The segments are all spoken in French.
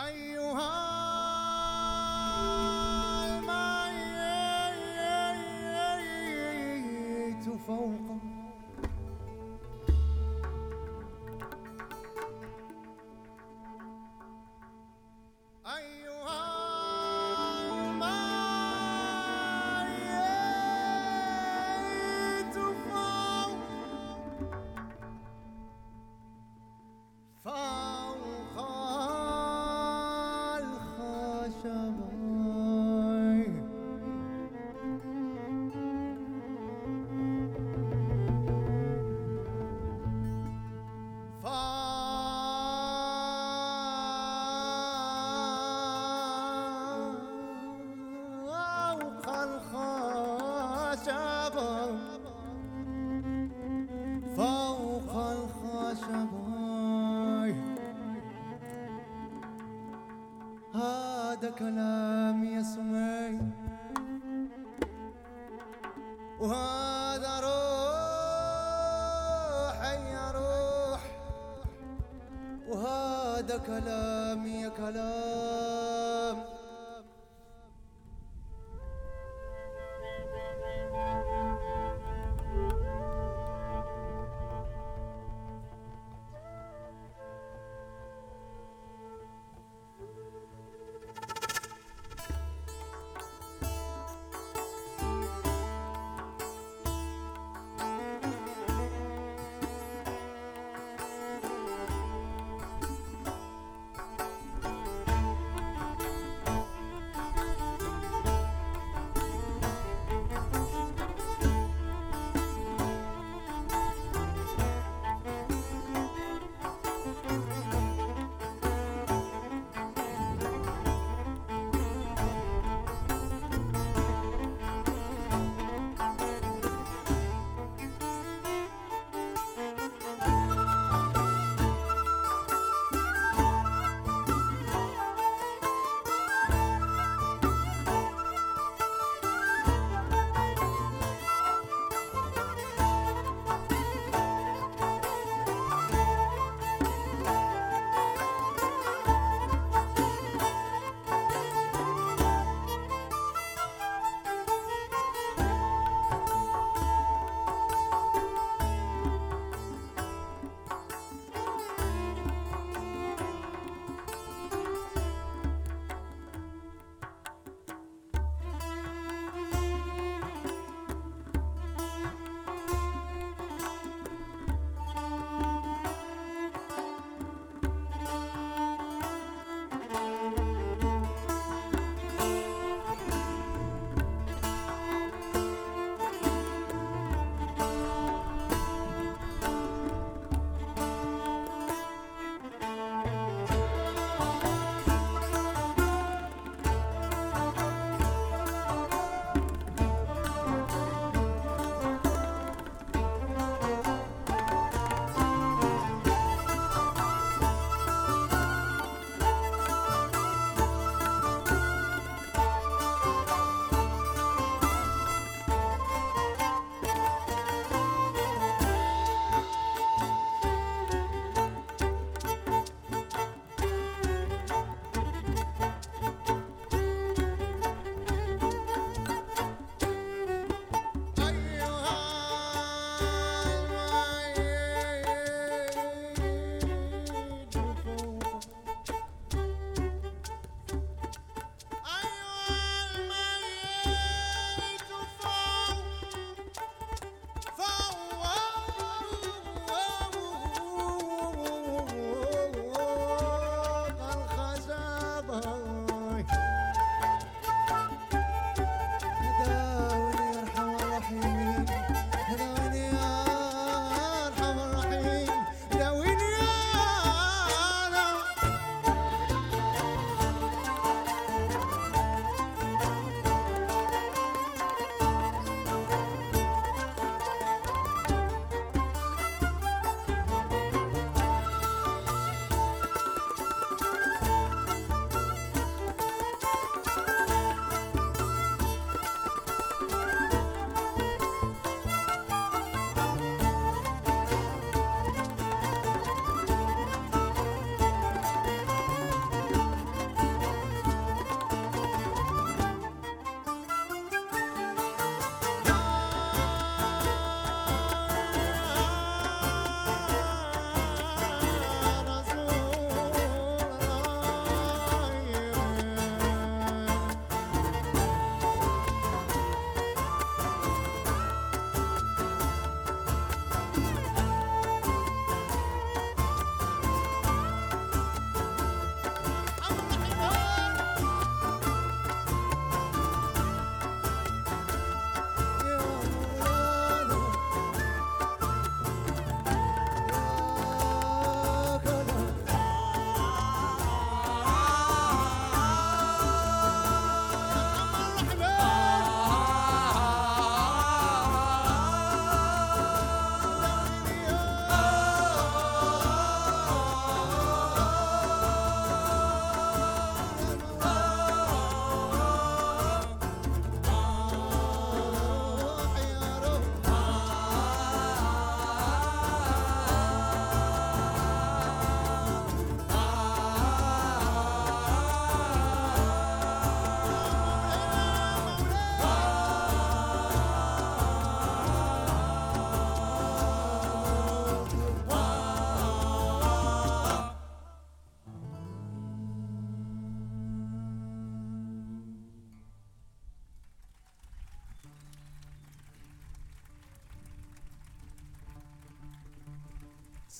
I بعد كلام يسمع وهذا روحي يا روح. وهذا كلامي يا كلام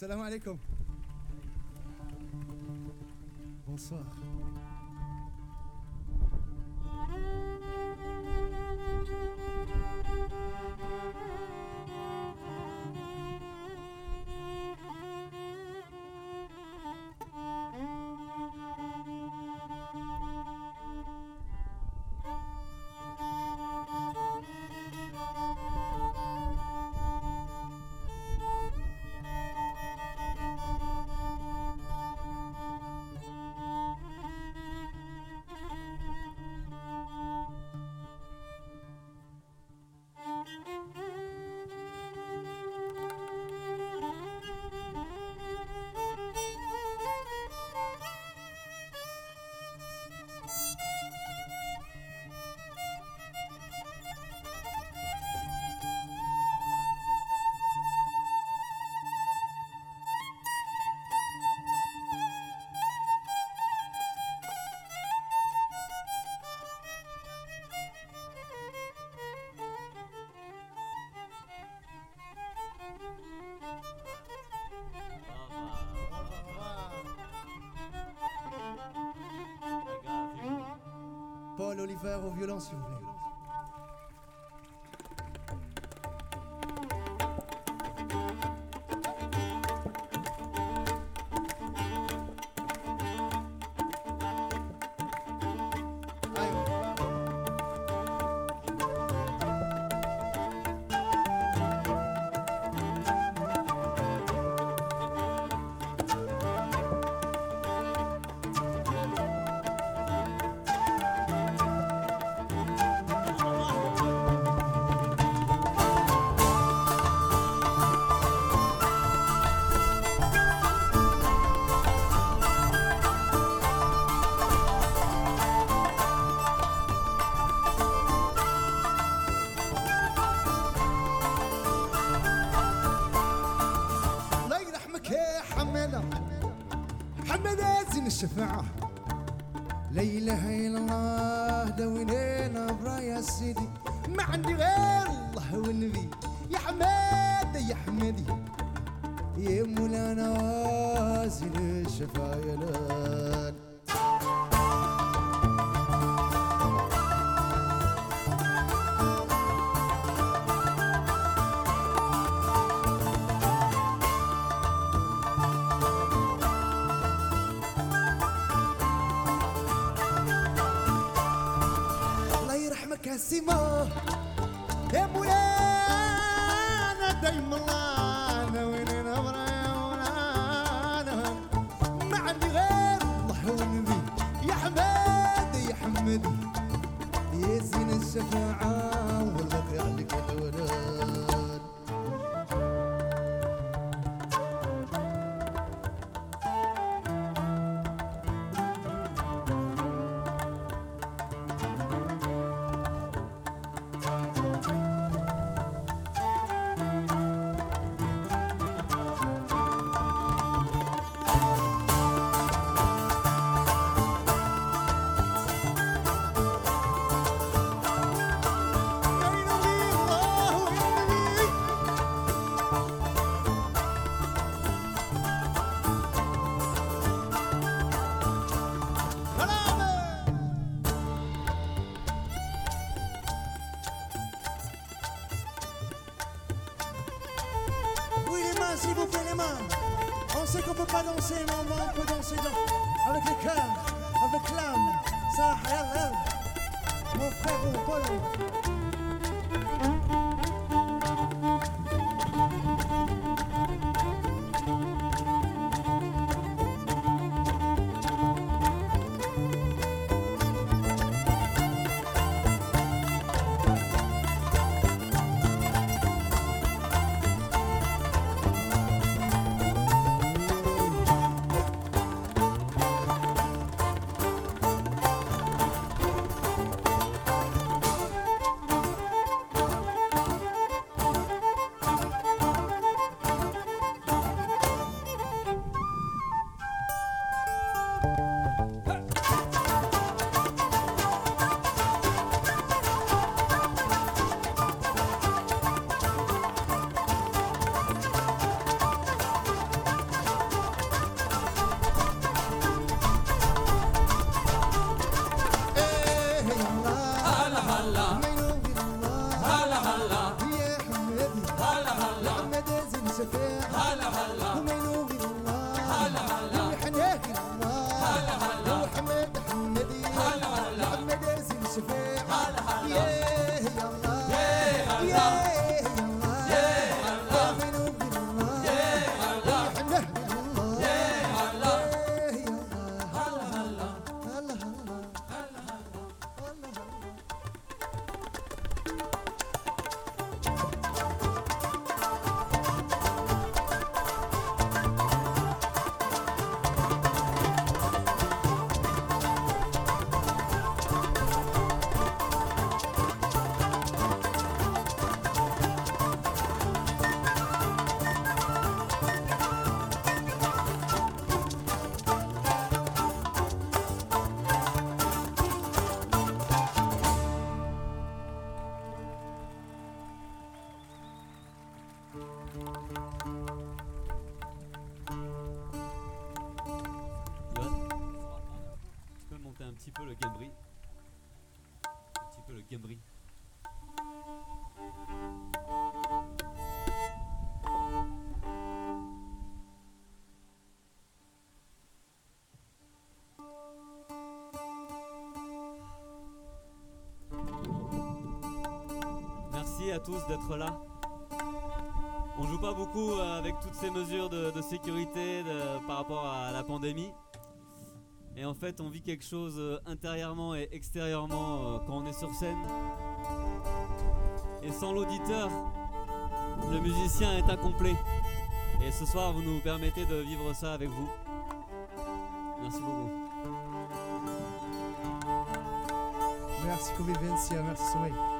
السلام عليكم. Paul aux violences. danser, maman, on peut danser dans... avec les cœurs. À tous d'être là. On joue pas beaucoup euh, avec toutes ces mesures de, sécurité par rapport à la pandémie. Et en fait, on vit quelque chose euh, intérieurement et extérieurement euh, quand on est sur scène. Et sans l'auditeur, le musicien est incomplet. Et ce soir, vous nous permettez de vivre ça avec vous. Merci beaucoup. Merci Convivencia, merci Soleil.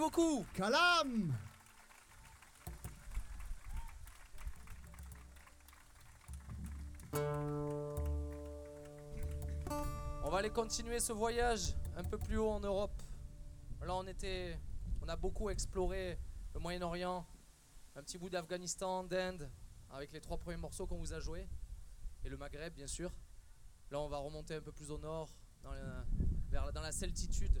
beaucoup. Kalam On va aller continuer ce voyage un peu plus haut en Europe. Là, on était, a beaucoup exploré le Moyen-Orient, un petit bout d'Afghanistan, d'Inde, avec les trois premiers morceaux qu'on vous a joués, et le Maghreb, bien sûr. Là, on va remonter un peu plus au nord, dans la, vers, dans la celtitude.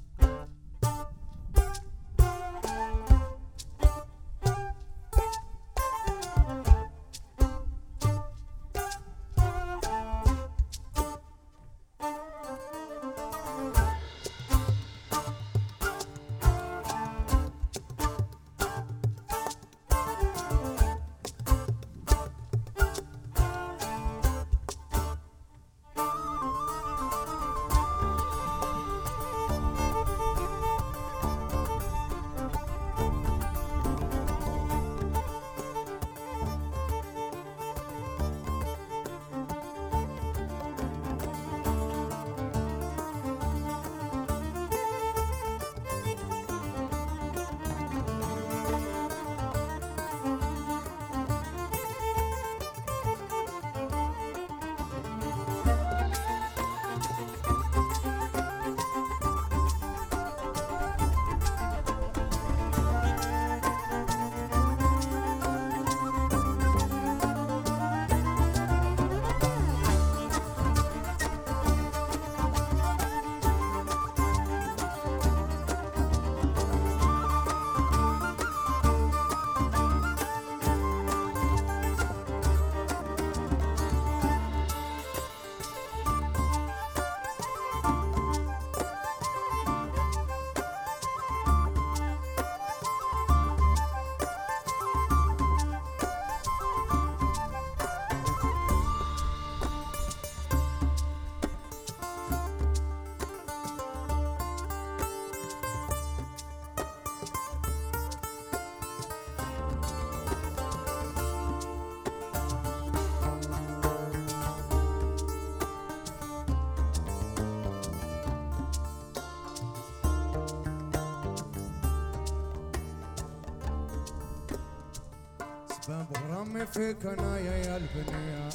فيك أنا يا البنية.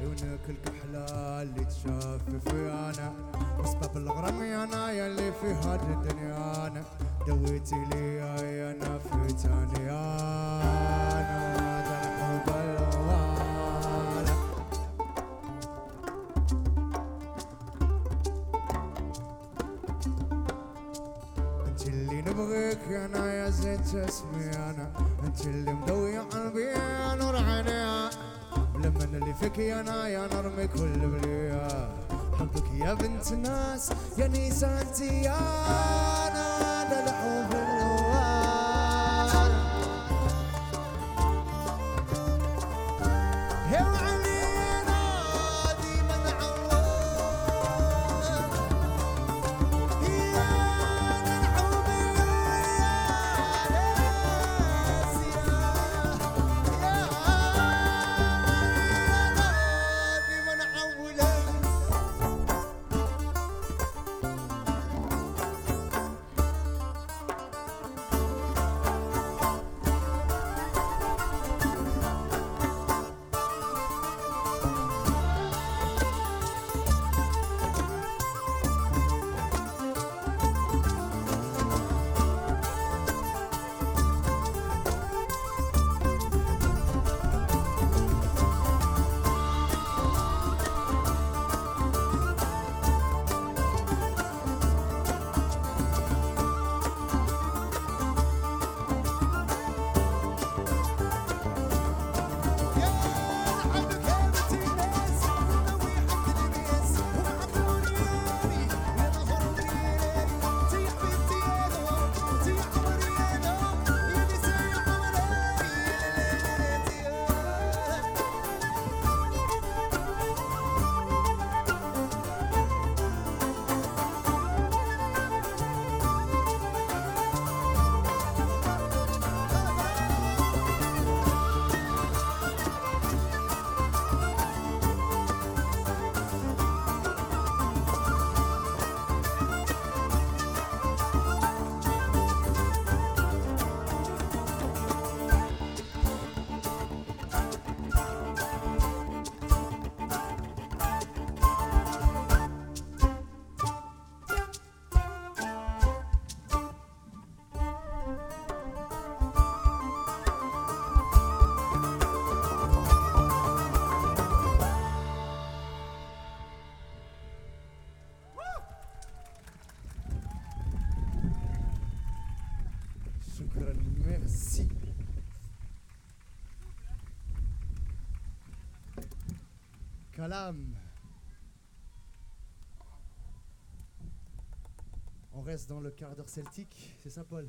عيونك الكحلة اللي تشاف وسبب الغرام أنا يا اللي في هاد الدنيا أنا. دويتي لي يا أنا في تاني أنا. هذا الحب أنت اللي نبغيك أنا يا زيت اسمي أنا. أنت اللي مضوي لما اللي فيك انا يا نرمي كل بليا حبك يا بنت ناس يا نيسان انت dans le quart d'heure celtique, c'est ça Paul?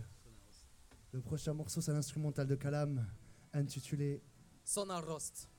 Le prochain morceau c'est un instrumental de Calam intitulé Sonar Rost.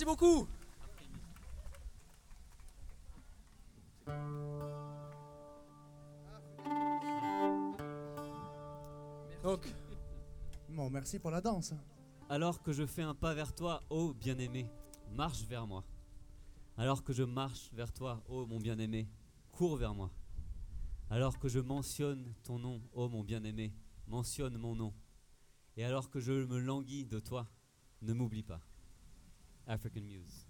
Merci beaucoup. Donc, Bon, merci pour la danse. Alors que je fais un pas vers toi, ô bien-aimé, marche vers moi. Alors que je marche vers toi, ô mon bien-aimé, cours vers moi. Alors que je mentionne ton nom, ô mon bien-aimé, mentionne mon nom. Et alors que je me languis de toi, ne m'oublie pas. African Muse.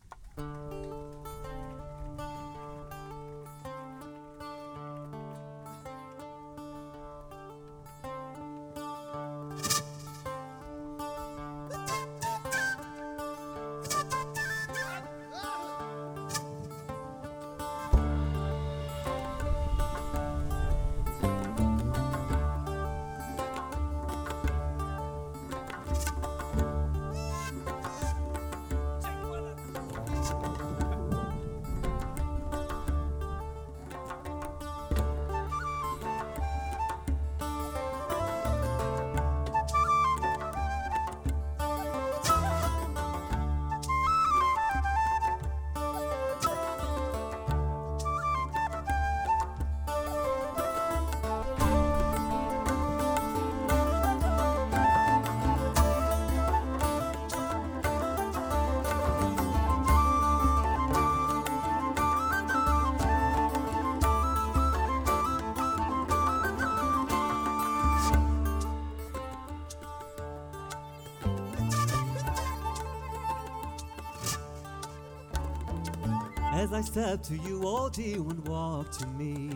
I step to you, oh dear one, walk to me.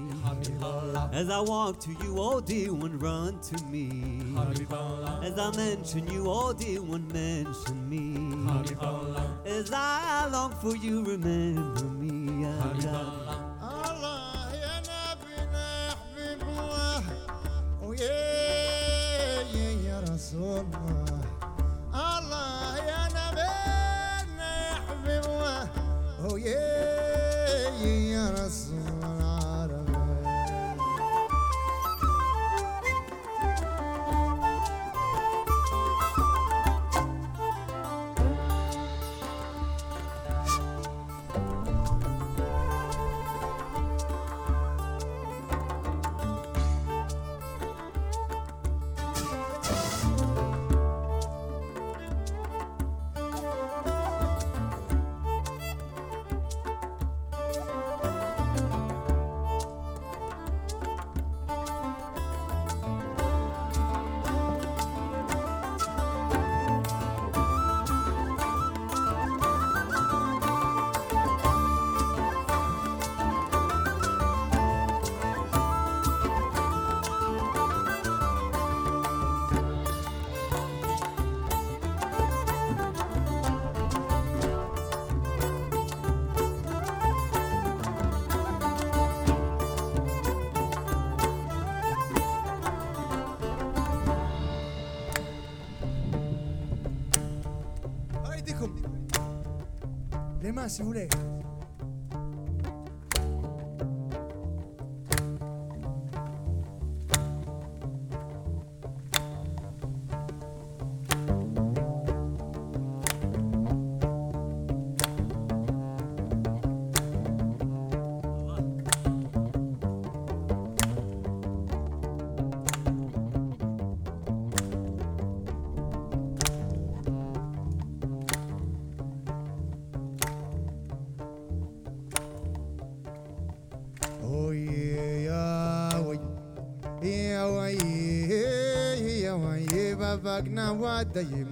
As I walk to you, oh dear one, run to me. As I mention you, oh dear one, mention me. As I long for you, remember si vous voulez na wadaye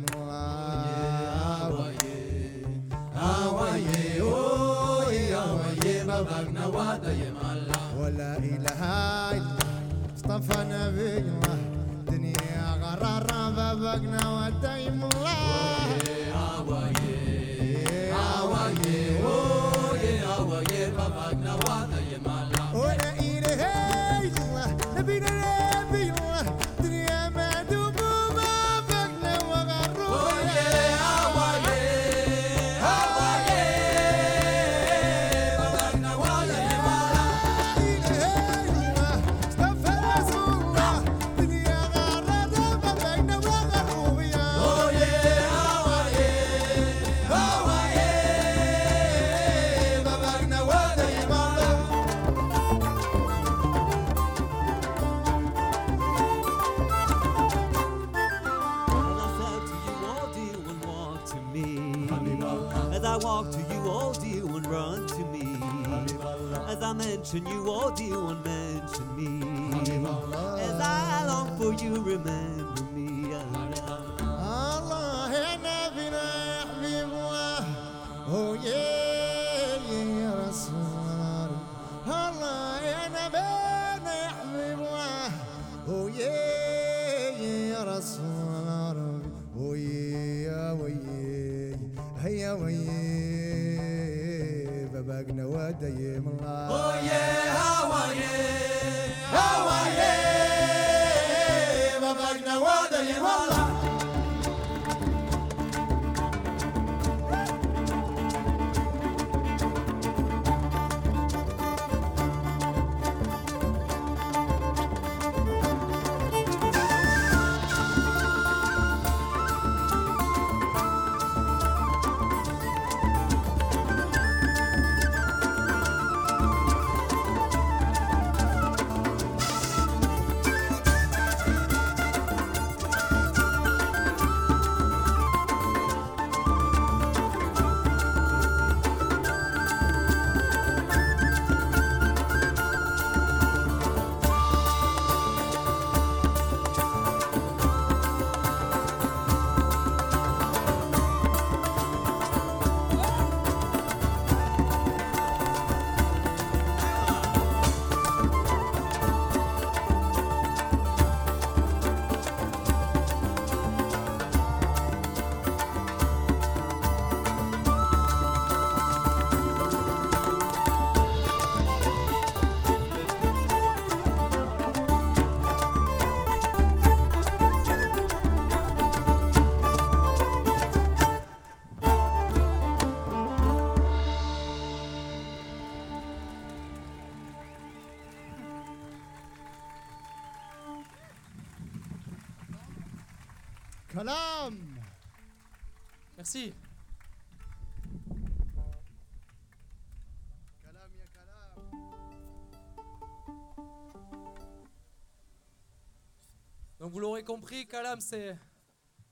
L'aurez compris, Kalam c'est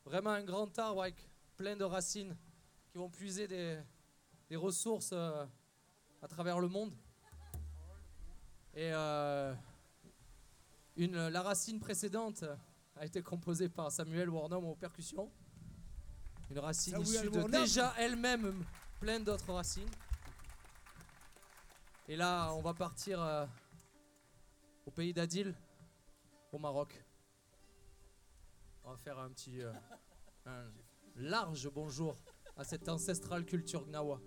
vraiment un grand arbre avec plein de racines qui vont puiser des, des ressources euh, à travers le monde. Et euh, une, la racine précédente a été composée par Samuel Warnum aux percussions. Une racine Samuel issue de déjà elle-même plein d'autres racines. Et là, on va partir euh, au pays d'Adil, au Maroc. Faire un petit. Euh, large bonjour à cette ancestrale culture gnawa.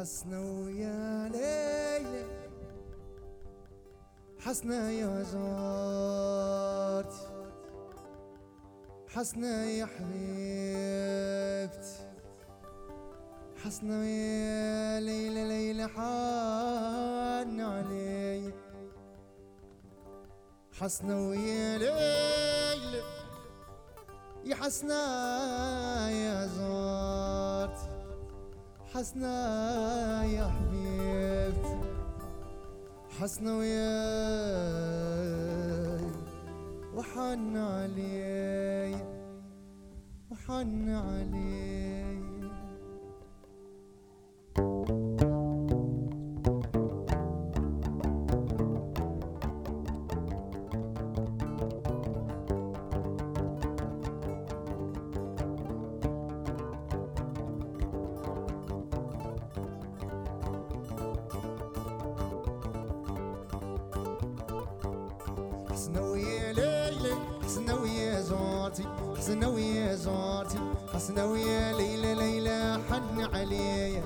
حسنا ويا ليلى حسنا يا جارتي حسنا يا حبيبتي حسنا يا ليلى ليلى حان علي حسنا ويا ليلى يا حسنا يا زارتي حسنا يا حبيبتي حسنا وياي وحن علي وحن علي حسنا ويا ليلى ليلى حن عليا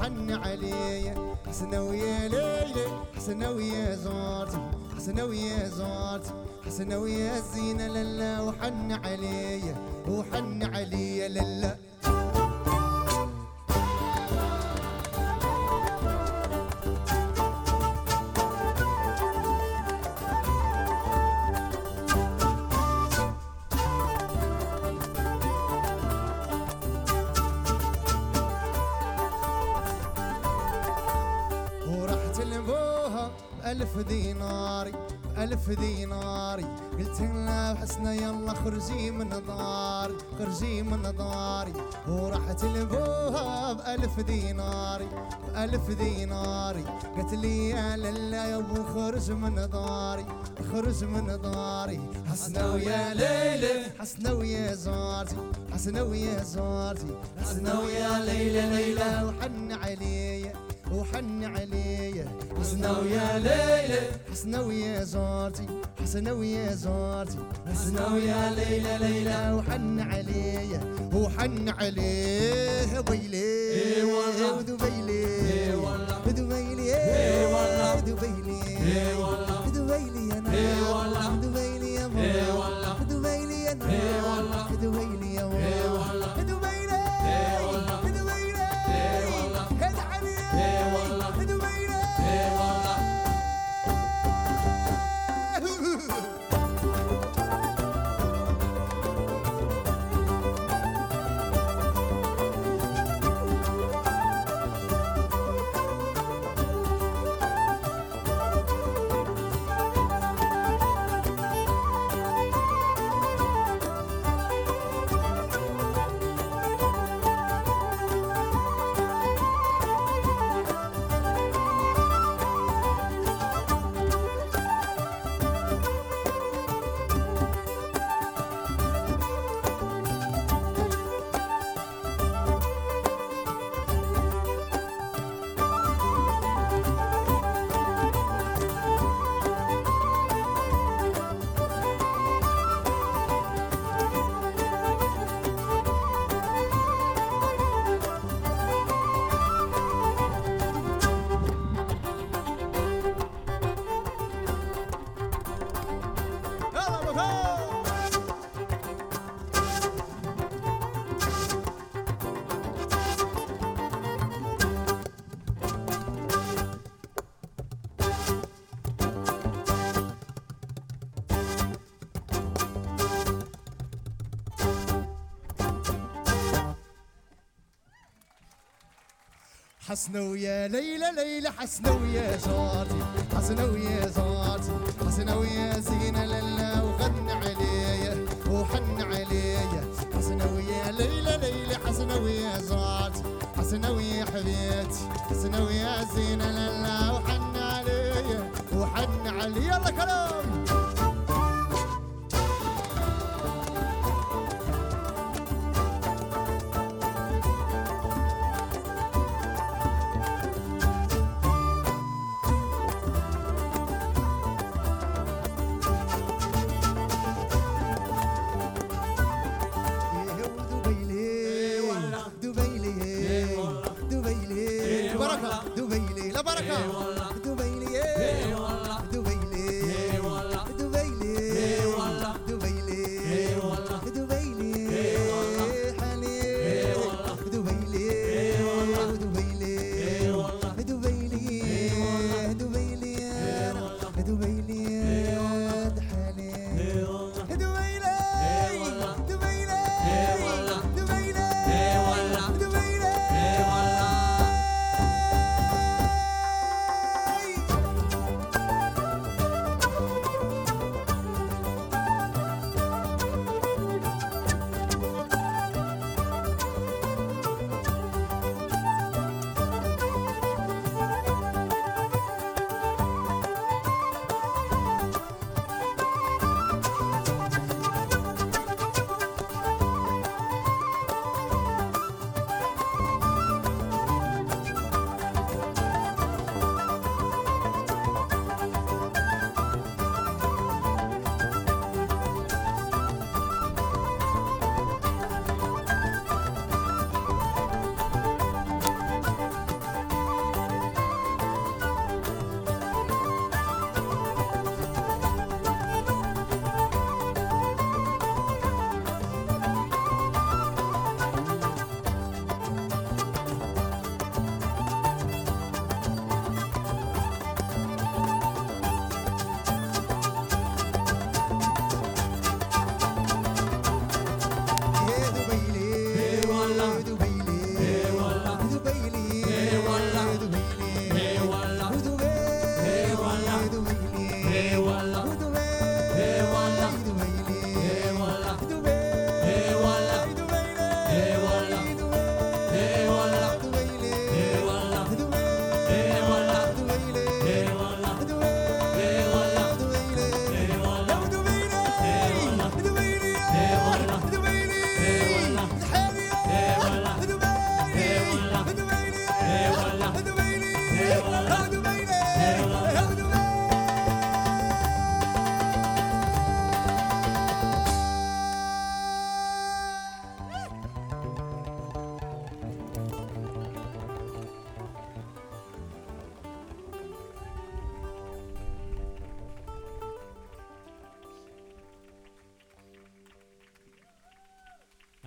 حن عليا. حسنا ويا ليلى حسنا ويا زورتي حسنا ويا زورتي حسنا ويا زينة للا وحن عليا وحن عليا للا بألف ديناري قلت لي يا للا يا ابو خرج من داري. خرج من داري. حسنا ويا ليلى حسنا ويا زارتي حسنا ويا زارتي حسنا ويا ليلى ليلى. وحن عليا وحن عليا. حسنا ويا ليلى حسنا ويا زارتي حسنا ويا زارتي حسنا ويا ليلى ليلى. وحن عليا وحن عليه ويلي إيه والله. ಇದು ಬೈಲಿ ಇದು ಬೈಲಿ ಅನ್ನ حسنا ويا ليلى ليلى حسنا ويا جارتي حسنا ويا جارتي حسنا ويا زينة للا وغنى عليا وحن عليا. حسنا ويا ليلى ليلى حسنا ويا جارتي حسنا ويا حبيبتي حسنا ويا زينة للا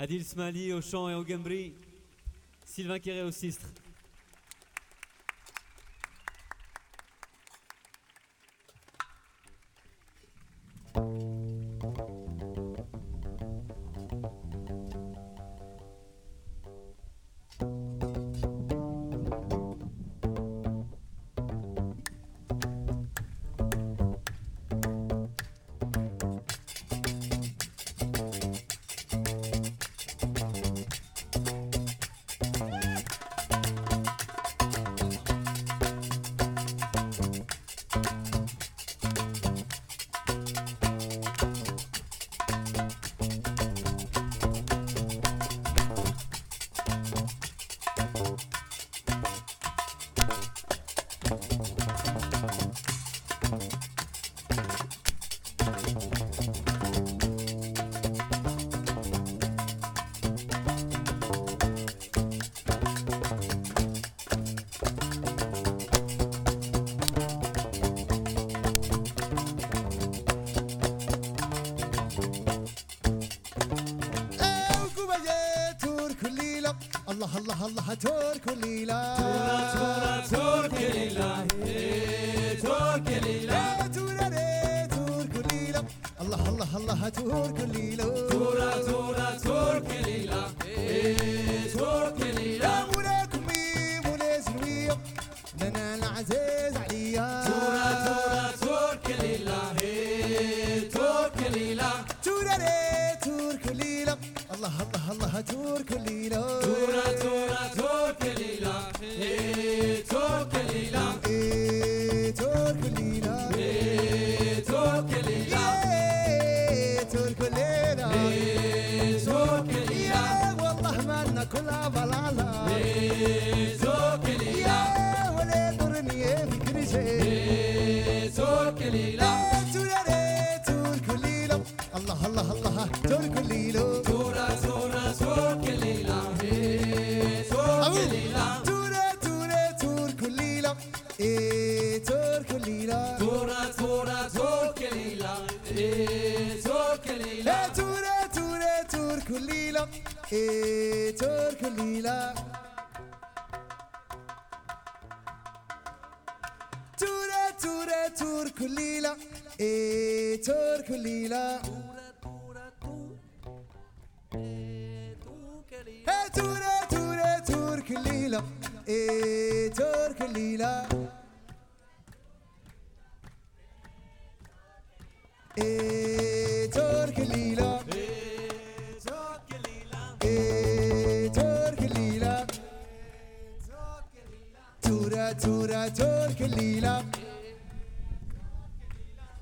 Adil Smali au chant et au gambri. Sylvain Quéré aussi. Turkelila, Tura, Tura, Turkelila, eh, Turkelila. kulila, etor kulila. Etura, tura, tur kulila, etor kulila. Etor kulila. Tura, tura, tura, kulila.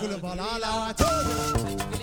full of all, all our.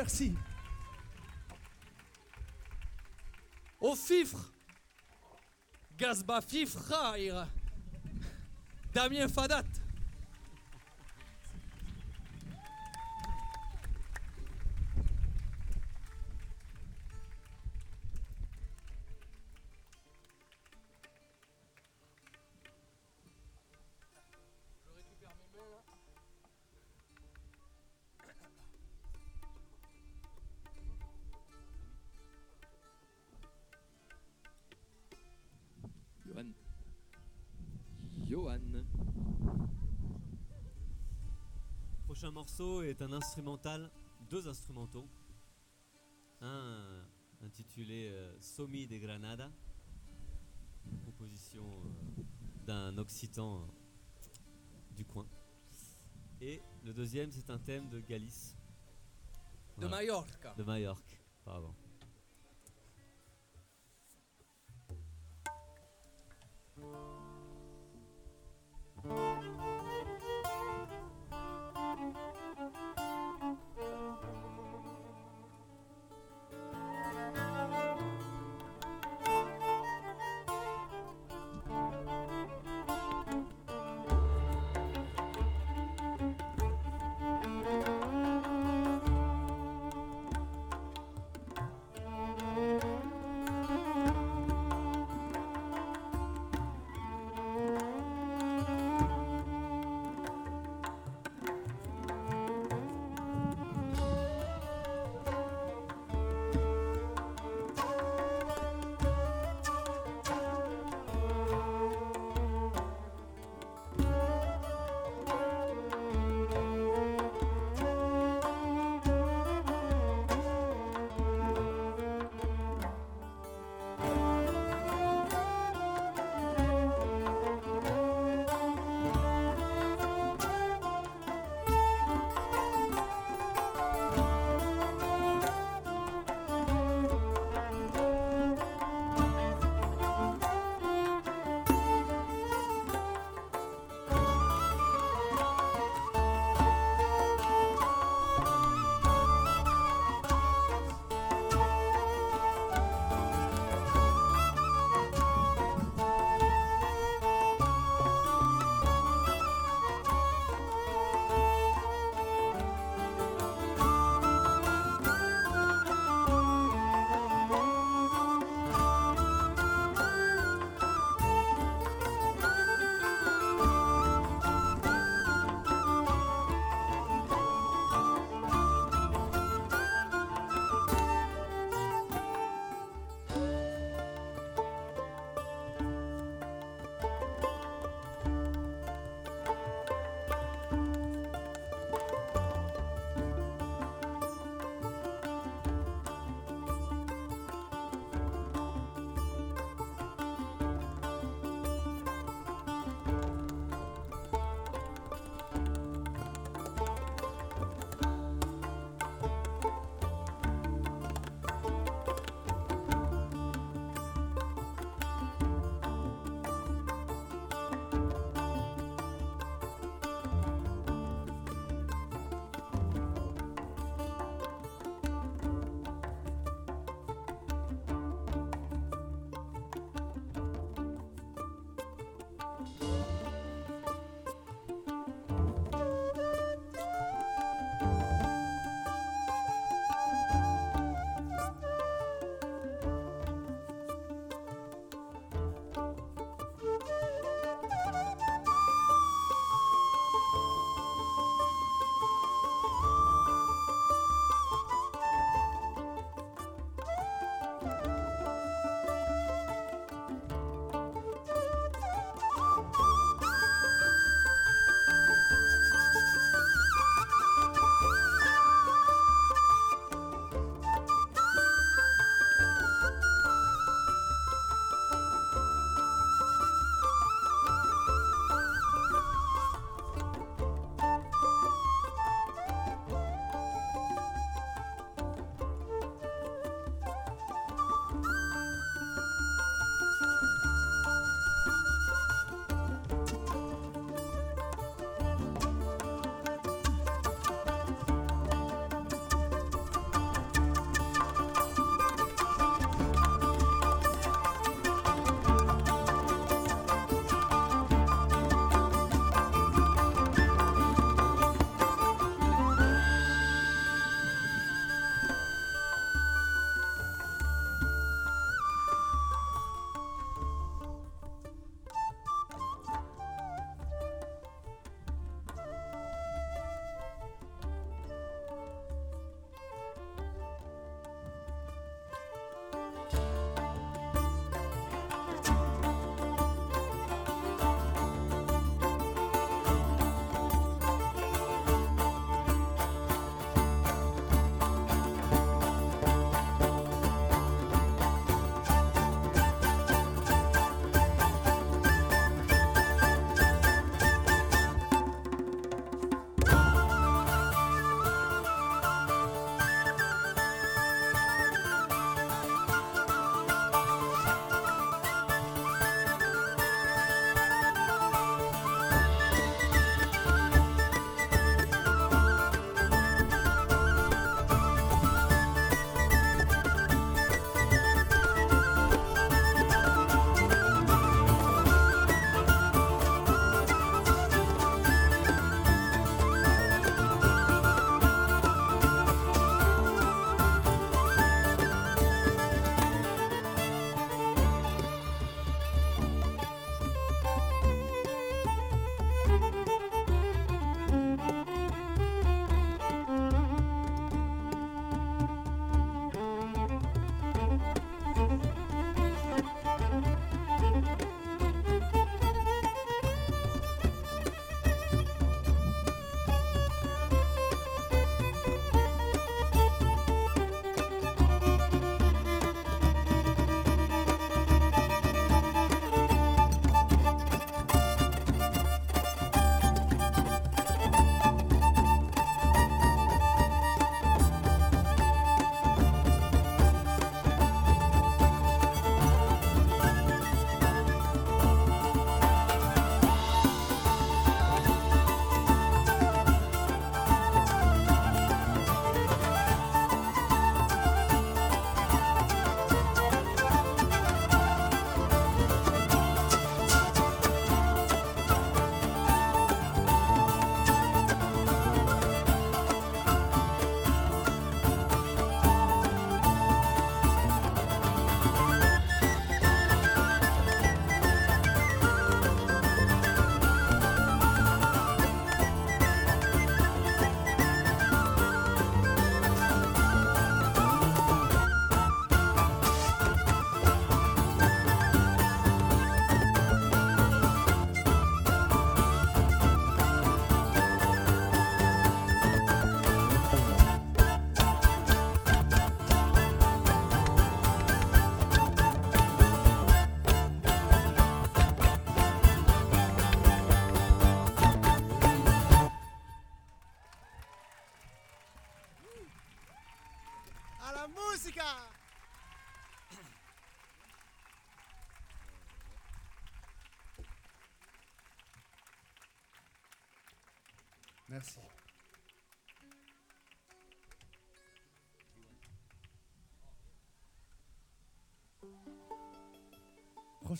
Merci. Au fifre. Gazba Fifraire Damien Fadat instrumental, deux instrumentaux. Un intitulé euh, Somi de Granada, composition euh, d'un occitan euh, du coin. Et le deuxième, c'est un thème de Galice, de. Mallorca. de Majorque, pardon.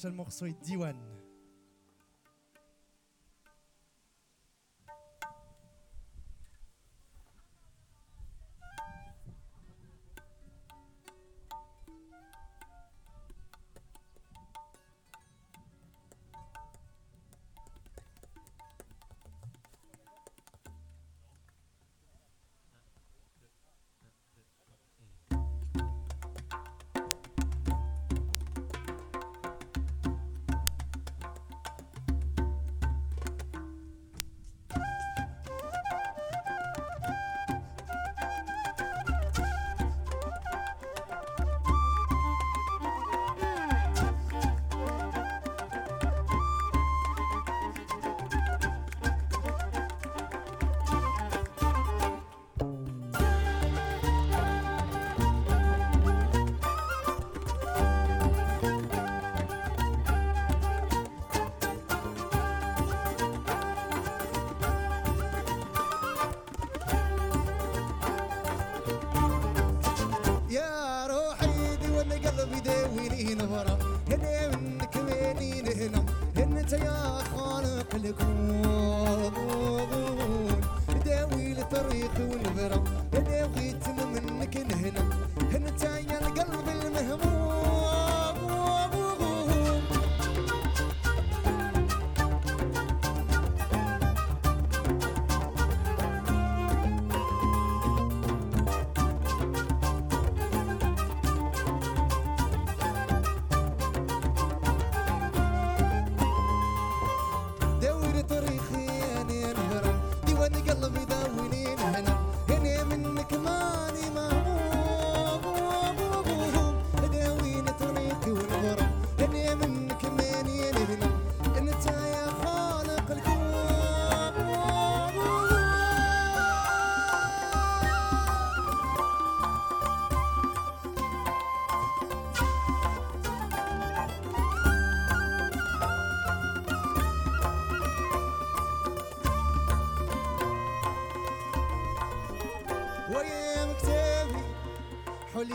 prochain morceau est D1.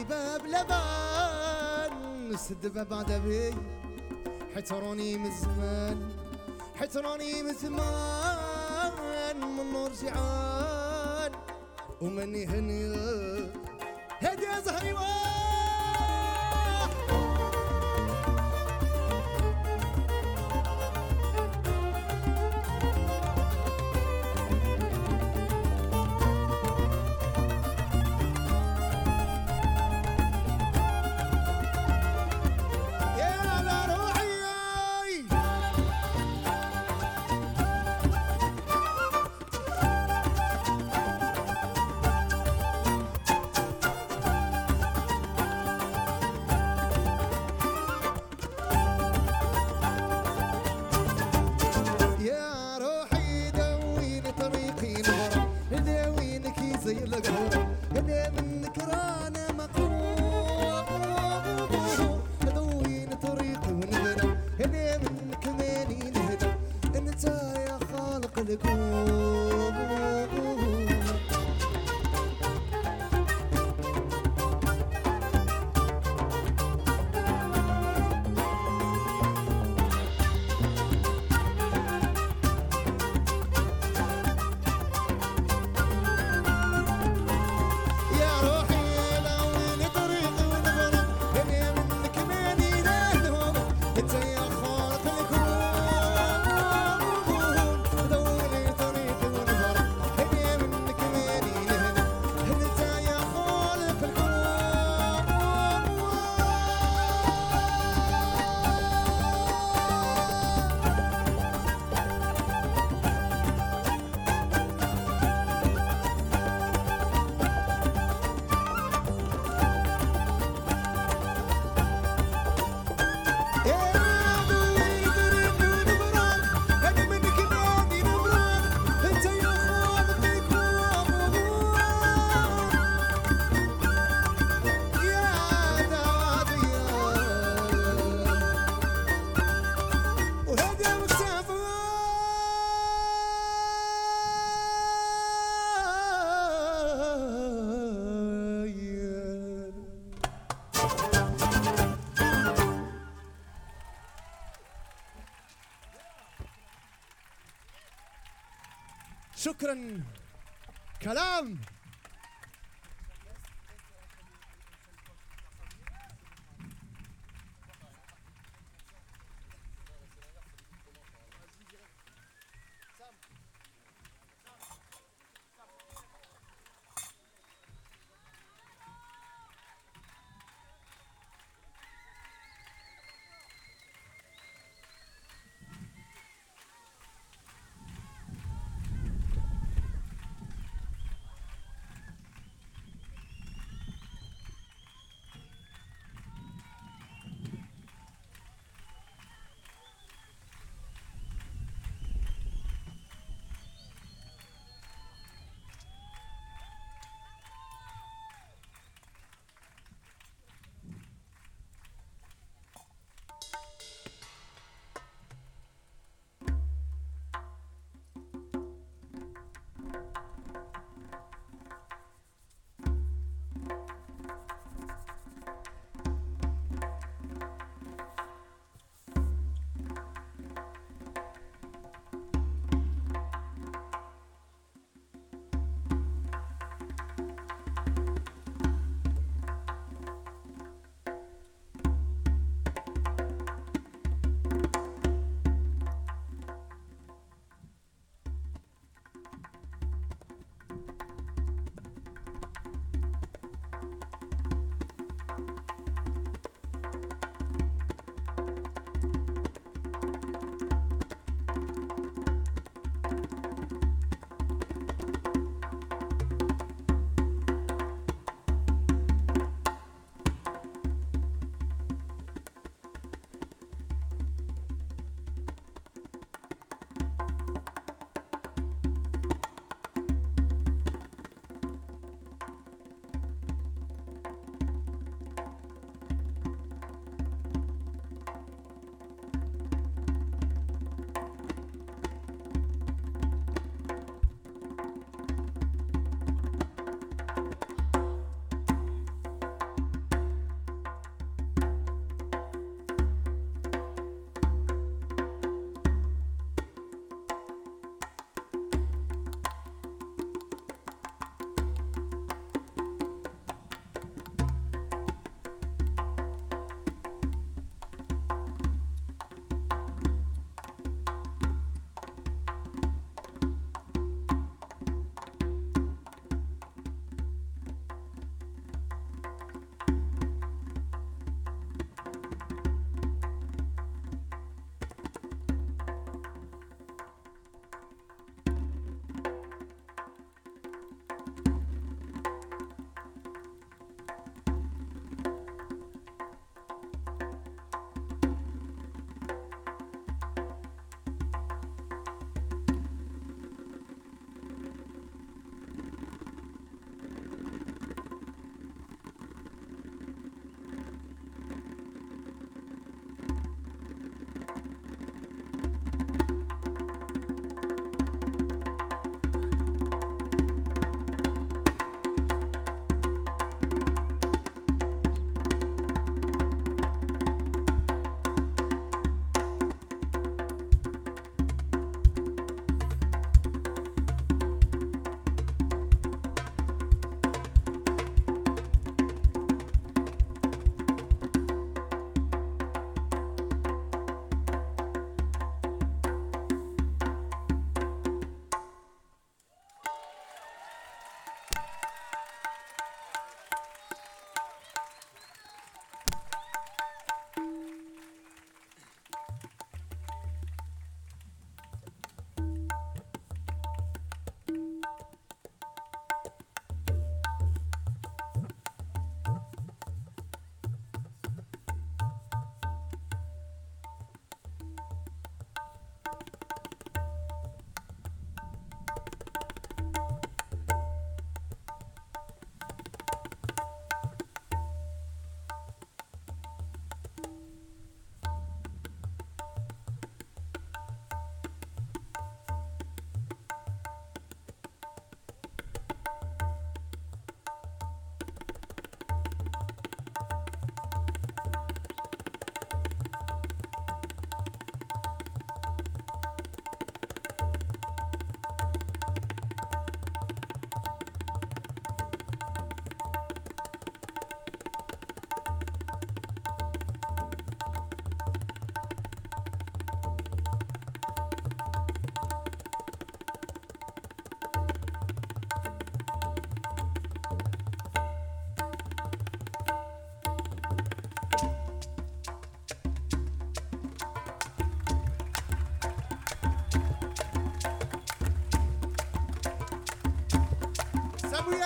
باب لبان سد باب عدبي حيت مزمان من زمان حيت من زمان من نور جيعان وماني هني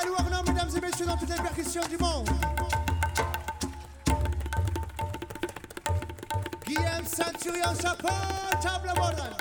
la Loire mesdames et messieurs, dans toutes les percussions du monde. Guillaume Centurion, chapeau, table moderne.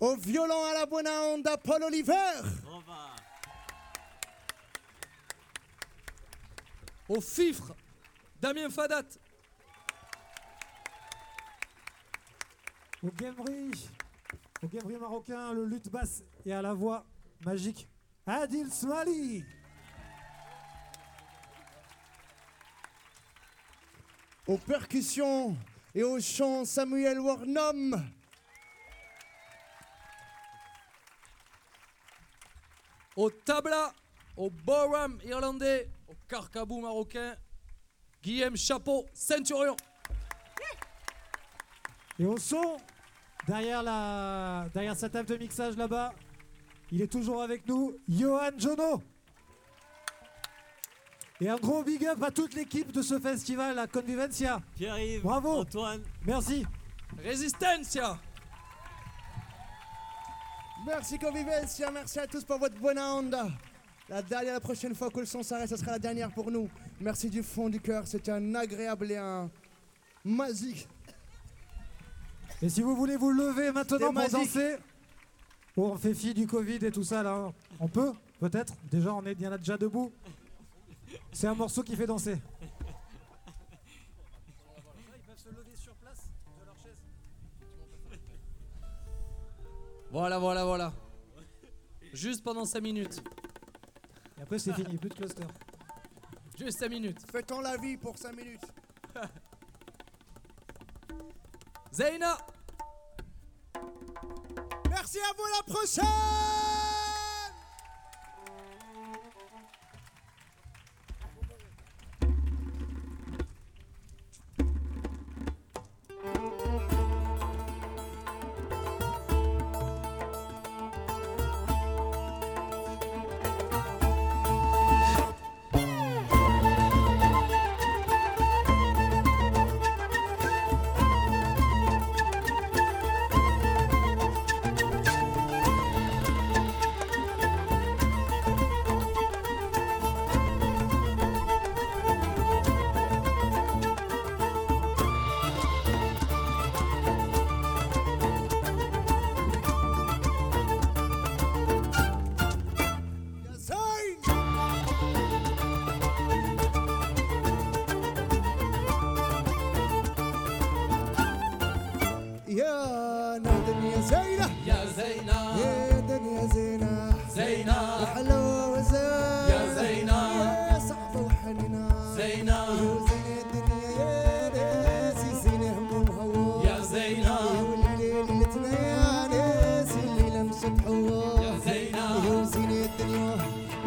Au violon à la buena onda, Paul Oliver. Au fifre, Damien Fadat. Au gamery, au gamery marocain, le lutte basse et à la voix magique, Adil Smali. Aux percussions et au chant, Samuel Warnum. Au tabla, au boram irlandais, au carcabou marocain, Guillaume Chapeau, Centurion. Et au son, derrière, la, derrière sa table de mixage là-bas, il est toujours avec nous, Johan Jono. Et un gros big up à toute l'équipe de ce festival à Convivencia. Pierre-Yves. Bravo. Antoine. Merci. Resistencia. Merci Convivencia, merci à tous pour votre buena onda. La dernière, la prochaine fois que le son s'arrête, ce sera la dernière pour nous. Merci du fond du cœur, c'était un agréable et un magique. Et si vous voulez vous lever maintenant pour danser, oh, on fait fi du Covid et tout ça là. On peut, peut-être. Déjà, on est, il y en a déjà debout. C'est un morceau qui fait danser. Ils peuvent se lever sur place de leur chaise. Voilà, voilà, voilà. Juste pendant 5 minutes. Et après, c'est fini, plus de cluster. Juste 5 minutes. Faites-en la vie pour 5 minutes. Zeyna. Merci à vous, la prochaine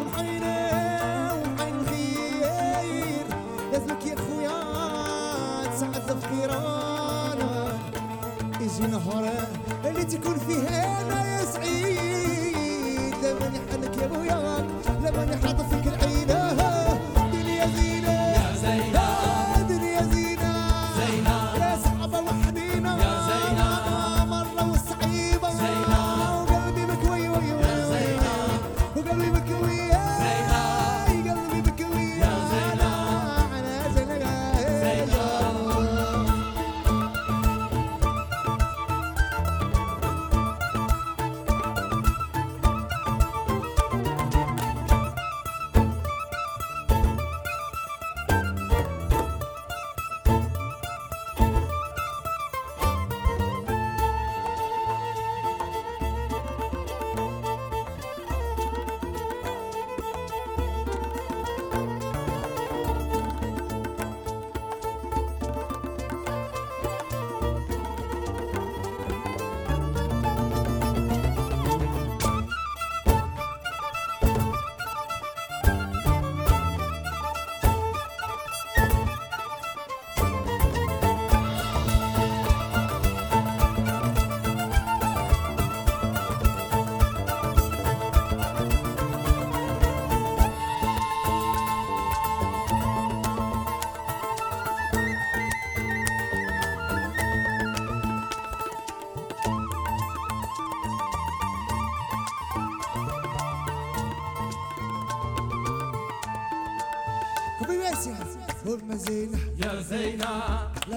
ومحين الخير. لازمك يا خويا تسعد تفكيرانا يجي نهار اللي تكون فيه أنا يا سعيد. لما نحنك يا بويا لما نحط فيك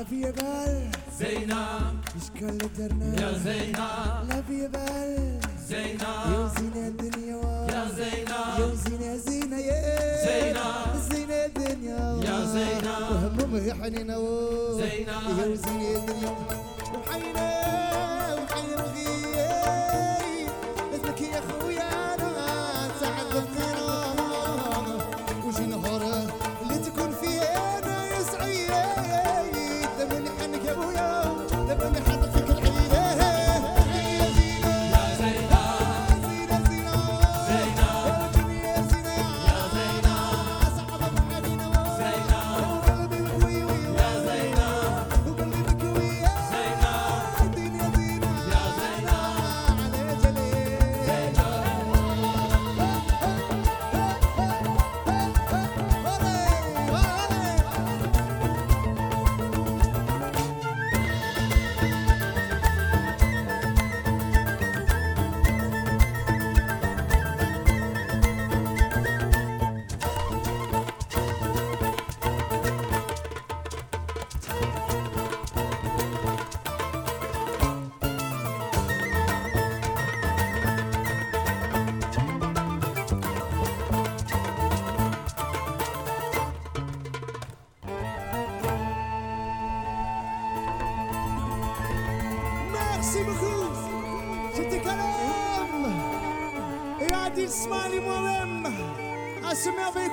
رفيق قال زينب اشكال الدرنا يا زينب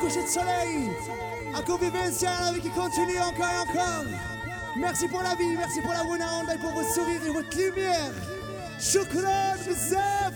coucher de soleil, à convivencial avec qui continue encore et encore. Merci pour la vie, merci pour la bonne et pour vos sourires et votre lumière. Chocolat, bizarre.